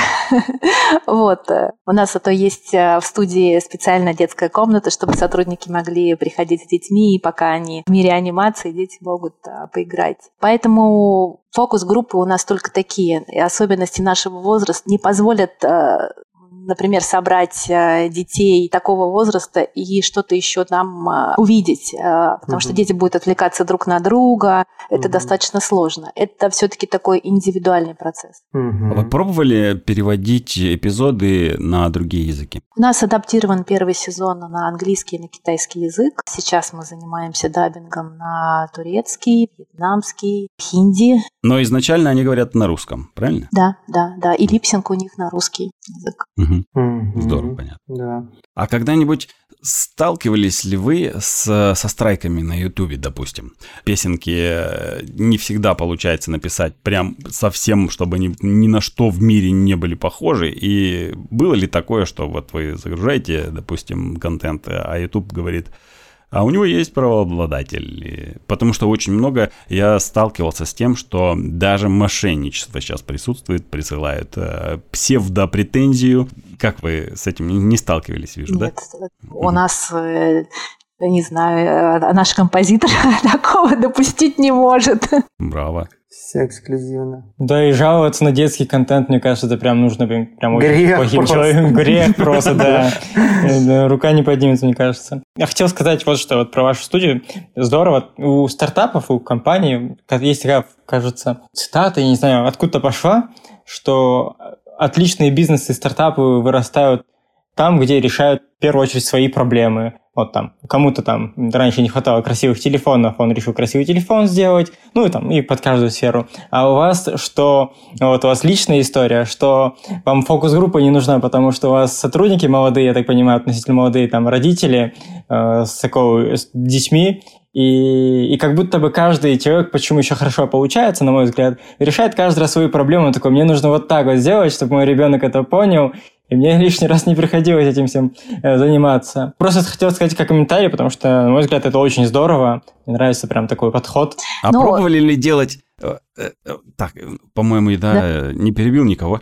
вот. У нас зато есть э, в студии специальная детская комната, чтобы сотрудники могли приходить с детьми, и пока они в мире анимации, дети могут э, поиграть. Поэтому фокус-группы у нас только такие. И особенности нашего возраста не позволят э, например, собрать э, детей такого возраста и что-то еще нам э, увидеть, э, потому угу. что дети будут отвлекаться друг на друга, это угу. достаточно сложно. Это все-таки такой индивидуальный процесс. Угу. Вы пробовали переводить эпизоды на другие языки? У нас адаптирован первый сезон на английский и на китайский язык. Сейчас мы занимаемся даббингом на турецкий, вьетнамский, хинди. Но изначально они говорят на русском, правильно? Да, да, да. И липсинг у них на русский язык. Угу. Угу. Здорово, понятно. Да. А когда-нибудь сталкивались ли вы с, со страйками на Ютубе, допустим? Песенки э, не всегда получается написать прям совсем, чтобы ни, ни на что в мире не были похожи. И было ли такое, что вот вы загружаете, допустим, контент, а YouTube говорит, а у него есть правообладатель. Потому что очень много я сталкивался с тем, что даже мошенничество сейчас присутствует, присылают э, псевдопретензию. Как вы с этим не сталкивались, вижу, Нет, да? У нас э, не знаю, э, наш композитор такого допустить не может. Браво. Все эксклюзивно. Да и жаловаться на детский контент, мне кажется, это прям нужно прям очень плохим человеком. Грех просто, да. Рука не поднимется, мне кажется. Я хотел сказать вот что, вот про вашу студию. Здорово. У стартапов, у компаний есть такая, кажется, цитата, я не знаю, откуда пошла, что отличные бизнесы и стартапы вырастают там, где решают в первую очередь свои проблемы. Вот там, кому-то там раньше не хватало красивых телефонов, он решил красивый телефон сделать, ну и там, и под каждую сферу. А у вас что, вот у вас личная история, что вам фокус-группа не нужна, потому что у вас сотрудники молодые, я так понимаю, относительно молодые, там, родители э, с, такого, с детьми, и, и как будто бы каждый человек, почему еще хорошо получается, на мой взгляд, решает каждый раз свою проблему. Такой, мне нужно вот так вот сделать, чтобы мой ребенок это понял, и мне лишний раз не приходилось этим всем э, заниматься. Просто хотел сказать как комментарий, потому что, на мой взгляд, это очень здорово. Мне нравится прям такой подход. А Но... Пробовали ли делать... Э, э, так, по-моему, да, да, не перебил никого.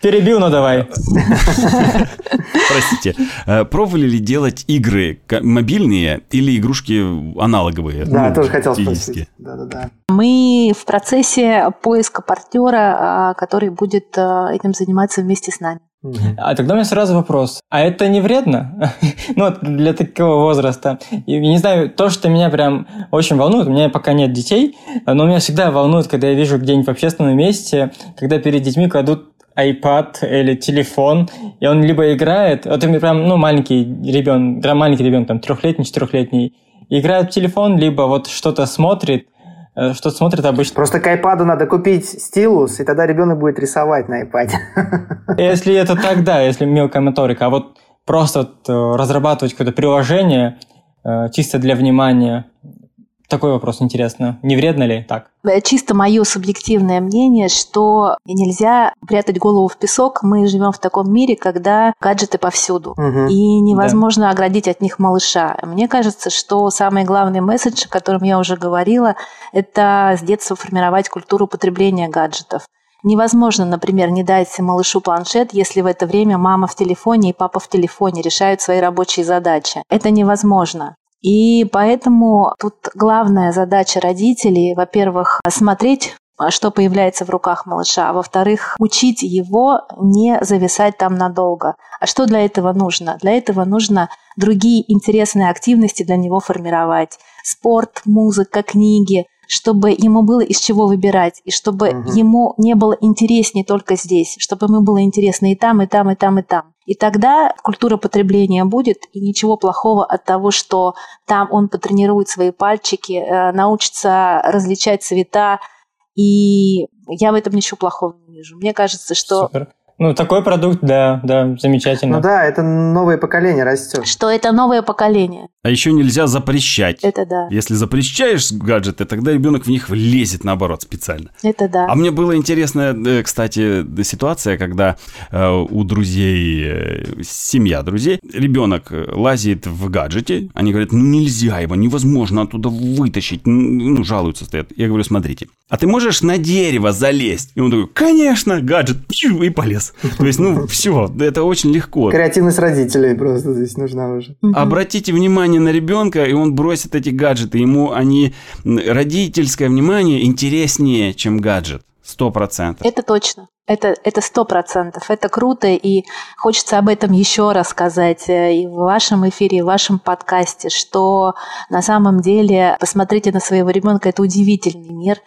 Перебил, но давай. Простите. Пробовали ли делать игры мобильные или игрушки аналоговые? Да, ну, тоже хотел спросить. Да, да, да. Мы в процессе поиска партнера, а, который будет а, этим заниматься вместе с нами. А тогда у меня сразу вопрос. А это не вредно? ну, для такого возраста. И, не знаю, то, что меня прям очень волнует, у меня пока нет детей, но меня всегда волнует, когда я вижу где-нибудь в общественном месте, когда перед детьми кладут iPad или телефон, и он либо играет, вот это прям, ну, маленький ребенок, маленький ребенок, там, трехлетний, четырехлетний, играет в телефон, либо вот что-то смотрит, что смотрит обычно. Просто к iPad надо купить стилус, и тогда ребенок будет рисовать на iPad. Если это так, да, если мелкая моторика. А вот просто вот э, разрабатывать какое-то приложение э, чисто для внимания, такой вопрос интересно. Не вредно ли так? Э, чисто мое субъективное мнение, что нельзя прятать голову в песок. Мы живем в таком мире, когда гаджеты повсюду. Угу. И невозможно да. оградить от них малыша. Мне кажется, что самый главный месседж, о котором я уже говорила, это с детства формировать культуру потребления гаджетов. Невозможно, например, не дать малышу планшет, если в это время мама в телефоне и папа в телефоне решают свои рабочие задачи. Это невозможно. И поэтому тут главная задача родителей, во-первых, смотреть что появляется в руках малыша, а во-вторых, учить его не зависать там надолго. А что для этого нужно? Для этого нужно другие интересные активности для него формировать. Спорт, музыка, книги, чтобы ему было из чего выбирать, и чтобы угу. ему не было интереснее только здесь, чтобы ему было интересно и там, и там, и там, и там. И тогда культура потребления будет, и ничего плохого от того, что там он потренирует свои пальчики, э, научится различать цвета, и я в этом ничего плохого не вижу. Мне кажется, что... Супер. Ну, такой продукт, да, да, замечательно. Ну да, это новое поколение растет. Что это новое поколение. А еще нельзя запрещать. Это да. Если запрещаешь гаджеты, тогда ребенок в них влезет наоборот специально. Это да. А мне была интересная, э, кстати, ситуация, когда э, у друзей, э, семья друзей, ребенок лазит в гаджете, они говорят, ну нельзя его, невозможно оттуда вытащить, ну жалуются стоят. Я говорю, смотрите, а ты можешь на дерево залезть? И он такой, конечно, гаджет, и полез. То есть, ну все, это очень легко. Креативность родителей просто здесь нужна уже. Обратите внимание на ребенка, и он бросит эти гаджеты. Ему они родительское внимание интереснее, чем гаджет. Сто процентов. Это точно. Это это сто процентов. Это круто, и хочется об этом еще раз сказать э, и в вашем эфире, и в вашем подкасте, что на самом деле посмотрите на своего ребенка, это удивительный мир.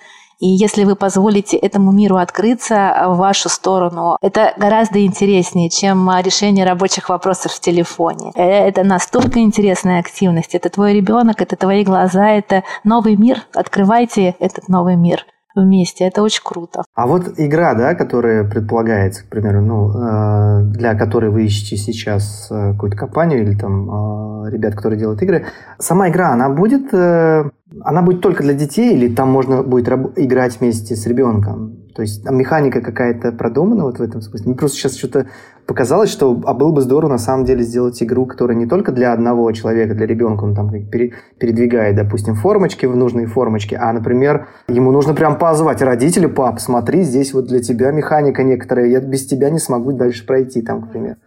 И если вы позволите этому миру открыться в вашу сторону, это гораздо интереснее, чем решение рабочих вопросов в телефоне. Э, это настолько интересная активность. Это твой ребенок, это твои глаза, это новый мир. Открывайте этот новый мир вместе. Это очень круто. А вот игра, да, которая предполагается, к примеру, ну, э, для которой вы ищете сейчас э, какую-то компанию или там ребят, которые делают игры, сама игра, она будет она будет только для детей или там можно будет играть вместе с ребенком? То есть там механика какая-то продумана вот в этом смысле? Мне просто сейчас что-то показалось, что а было бы здорово на самом деле сделать игру, которая не только для одного человека, для ребенка, он там передвигает, допустим, формочки в нужные формочки, а, например, ему нужно прям позвать родителей, пап, смотри, здесь вот для тебя механика некоторая, я без тебя не смогу дальше пройти там, к примеру.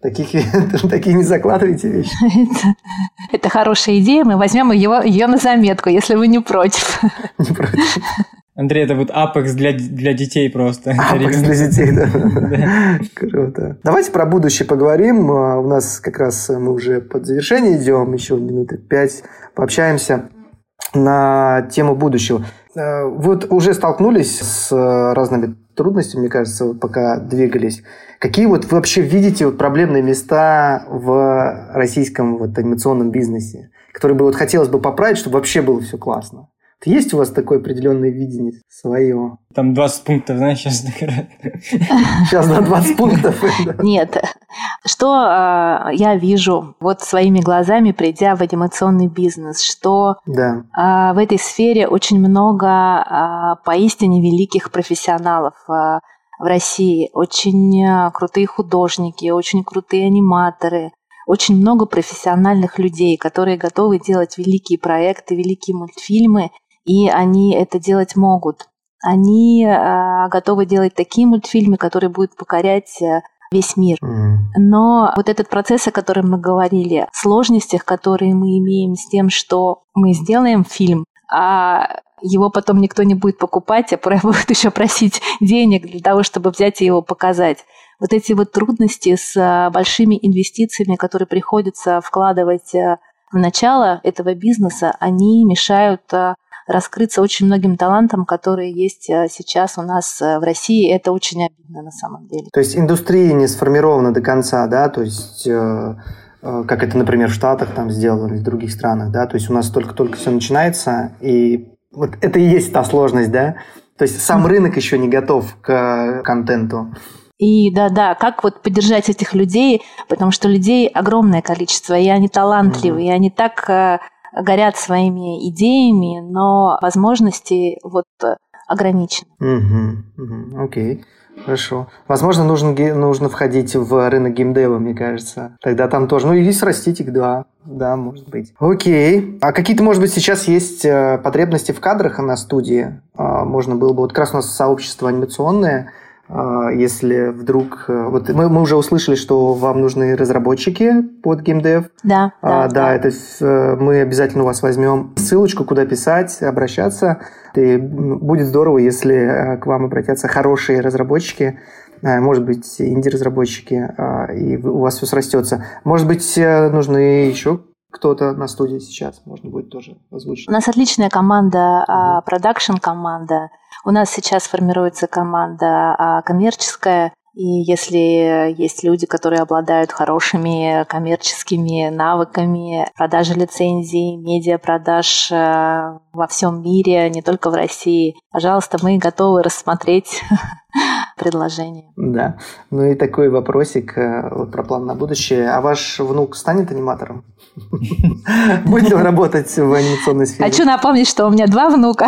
Таких, такие не закладывайте вещи. Это, это хорошая идея. Мы возьмем его, ее на заметку, если вы не против. Не против. Андрей, это вот Apex для, для детей просто. Apex для детей, да. Круто. Давайте про будущее поговорим. А, у нас как раз мы уже под завершение идем, еще минуты пять пообщаемся на тему будущего. А, вот уже столкнулись с разными трудностями, мне кажется, пока двигались. Какие вот вы вообще видите вот проблемные места в российском вот анимационном бизнесе, которые бы вот хотелось бы поправить, чтобы вообще было все классно? Есть у вас такое определенное видение свое? Там 20 пунктов, знаешь, сейчас Сейчас на 20 пунктов. Нет. Что э, я вижу вот своими глазами, придя в анимационный бизнес, что да. э, в этой сфере очень много э, поистине великих профессионалов. Э, в России. Очень э, крутые художники, очень крутые аниматоры, очень много профессиональных людей, которые готовы делать великие проекты, великие мультфильмы, и они это делать могут. Они э, готовы делать такие мультфильмы, которые будут покорять э, весь мир. Но вот этот процесс, о котором мы говорили, сложностях, которые мы имеем с тем, что мы сделаем фильм, а его потом никто не будет покупать, а будут еще просить денег для того, чтобы взять и его показать. Вот эти вот трудности с а, большими инвестициями, которые приходится вкладывать а, в начало этого бизнеса, они мешают а, раскрыться очень многим талантам, которые есть сейчас у нас в России. Это очень обидно на самом деле. То есть индустрия не сформирована до конца, да? То есть э, э, как это, например, в Штатах там сделано или в других странах, да? То есть у нас только-только все начинается, и вот это и есть та сложность, да? То есть сам рынок еще не готов к контенту. И да-да, как вот поддержать этих людей, потому что людей огромное количество, и они талантливые, mm и они так э, горят своими идеями, но возможности вот э, ограничены. Угу, окей. Хорошо. Возможно, нужно, нужно входить в рынок геймдева, мне кажется. Тогда там тоже. Ну, и срастить их, да. Да, может быть. Окей. А какие-то, может быть, сейчас есть э, потребности в кадрах на студии? А, можно было бы... Вот как раз у нас сообщество анимационное – если вдруг... Э, вот мы, мы уже услышали, что вам нужны разработчики под геймдев. Да, а, да, да. это э, мы обязательно у вас возьмем ссылочку, куда писать, обращаться. И будет здорово, если э, к вам обратятся хорошие разработчики, может быть, инди-разработчики, а, и у вас все срастется. Может быть, нужны еще кто-то на студии сейчас, можно будет тоже озвучить. У нас отличная команда, продакшн-команда. У нас сейчас формируется команда коммерческая, и если есть люди, которые обладают хорошими коммерческими навыками продажи лицензий, медиапродаж во всем мире, не только в России, пожалуйста, мы готовы рассмотреть предложение. Да. Ну и такой вопросик э, вот про план на будущее. А ваш внук станет аниматором? Будет ли он работать в анимационной сфере? Хочу напомнить, что у меня два внука.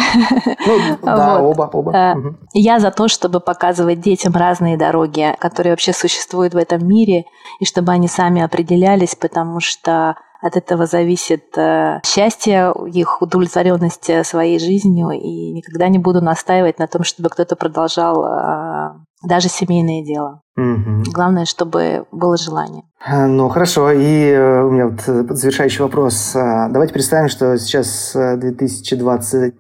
Ну, да, оба, оба. Э, я за то, чтобы показывать детям разные дороги, которые вообще существуют в этом мире, и чтобы они сами определялись, потому что от этого зависит э, счастье, их удовлетворенность э, своей жизнью, и никогда не буду настаивать на том, чтобы кто-то продолжал э, даже семейное дело. Угу. Главное, чтобы было желание. Ну, хорошо. И у меня вот завершающий вопрос. Давайте представим, что сейчас 2020...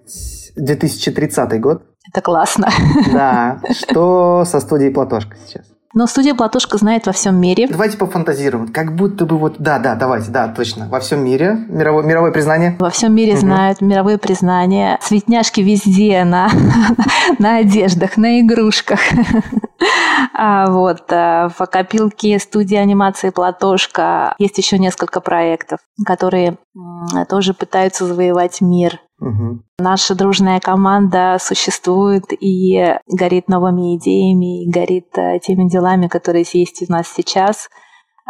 2030 год. Это классно. Да. Что со студией «Платошка» сейчас? Но студия «Платошка» знает во всем мире. Давайте пофантазируем. Как будто бы вот... Да, да, давайте, да, точно. Во всем мире. Мировое, мировое признание. Во всем мире угу. знают мировое признание. Цветняшки везде, на, на одеждах, на игрушках. А вот а, в копилке студии анимации «Платошка» есть еще несколько проектов, которые тоже пытаются завоевать мир. Угу. Наша дружная команда существует и горит новыми идеями, и горит э, теми делами, которые есть у нас сейчас.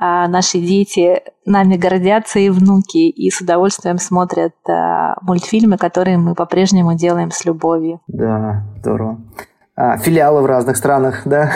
А наши дети нами гордятся и внуки, и с удовольствием смотрят а, мультфильмы, которые мы по-прежнему делаем с любовью. Да, здорово. А, филиалы в разных странах, да?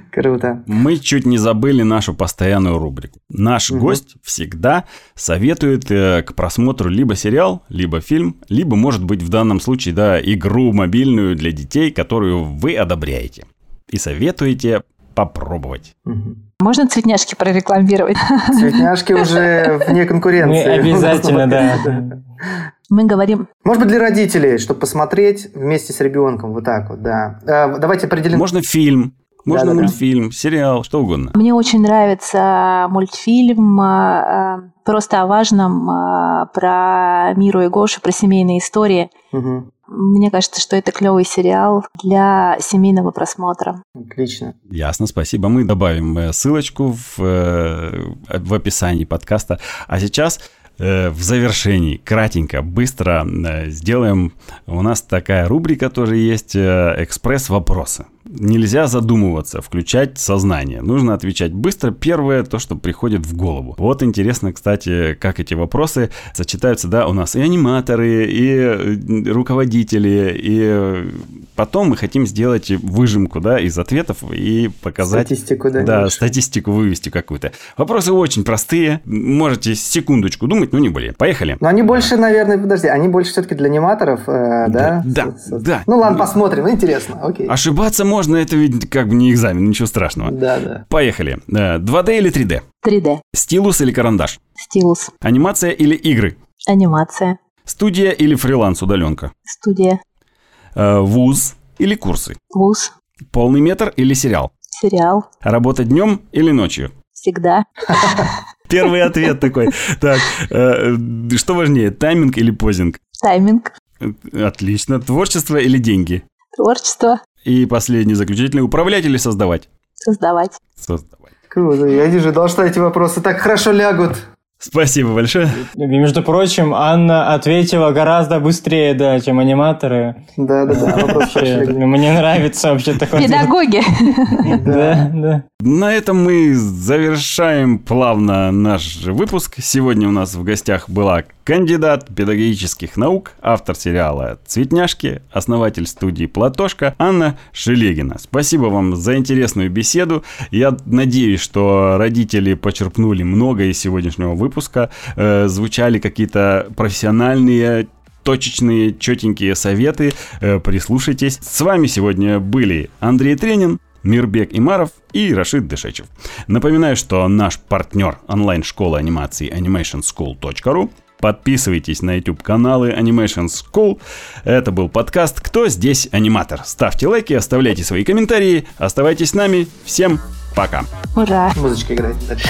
Круто. Мы чуть не забыли нашу постоянную рубрику. Наш угу. гость всегда советует э, к просмотру либо сериал, либо фильм, либо, может быть, в данном случае, да, игру мобильную для детей, которую вы одобряете. И советуете попробовать. Угу. Можно цветняшки прорекламировать? Цветняшки уже вне конкуренции. Мы обязательно, да. Мы говорим... Может быть, для родителей, чтобы посмотреть вместе с ребенком. Вот так вот, да. А, давайте определим... Можно фильм. Можно да, мультфильм, да. сериал, что угодно. Мне очень нравится мультфильм а, а, просто о важном про Миру и Гошу, про семейные истории. Угу. Мне кажется, что это клевый сериал для семейного просмотра. Отлично. Ясно, спасибо. Мы добавим э, ссылочку в, э, в описании подкаста. А сейчас Э, в завершении, кратенько, быстро сделаем. У нас такая рубрика тоже есть, экспресс-вопросы нельзя задумываться, включать сознание. Нужно отвечать быстро. Первое, то, что приходит в голову. Вот интересно, кстати, как эти вопросы сочетаются, да, у нас и аниматоры, и э, руководители, и потом мы хотим сделать выжимку, да, из ответов и показать... Статистику, да. Да, больше. статистику вывести какую-то. Вопросы очень простые. Можете секундочку думать, но не более. Поехали. Но они больше, наверное, подожди, они больше все-таки для аниматоров, э, да? Да, да, да. Ну ладно, посмотрим, интересно, окей. Ошибаться можно, это ведь как бы не экзамен, ничего страшного. Да, да. Поехали. 2D э, или 3D? 3D. Стилус или карандаш? Стилус. Анимация или игры? Анимация. Студия или фриланс удаленка? Студия. Э, вуз или курсы? Вуз. Полный метр или сериал? Сериал. Работа днем или ночью? Всегда. Первый ответ такой. Так, э, что важнее, тайминг или позинг? Тайминг. Отлично. Творчество или деньги? Творчество. И последний заключительный. Управлять или создавать? Создавать. Создавать. Круто. Я не ожидал, что эти вопросы так хорошо лягут. Спасибо большое. И, между прочим, Анна ответила гораздо быстрее, да, чем аниматоры. Да, да, да. Вопрос Мне нравится вообще такой. Педагоги. Да, да. На этом мы завершаем плавно наш выпуск. Сегодня у нас в гостях была кандидат педагогических наук, автор сериала «Цветняшки», основатель студии «Платошка» Анна Шелегина. Спасибо вам за интересную беседу. Я надеюсь, что родители почерпнули много из сегодняшнего выпуска. Э, звучали какие-то профессиональные точечные, четенькие советы. Э, прислушайтесь. С вами сегодня были Андрей Тренин, Мирбек Имаров и Рашид Дышечев. Напоминаю, что наш партнер онлайн-школы анимации animationschool.ru Подписывайтесь на YouTube каналы Animation School. Это был подкаст «Кто здесь аниматор?». Ставьте лайки, оставляйте свои комментарии. Оставайтесь с нами. Всем пока. Ура. Музычка играет дальше.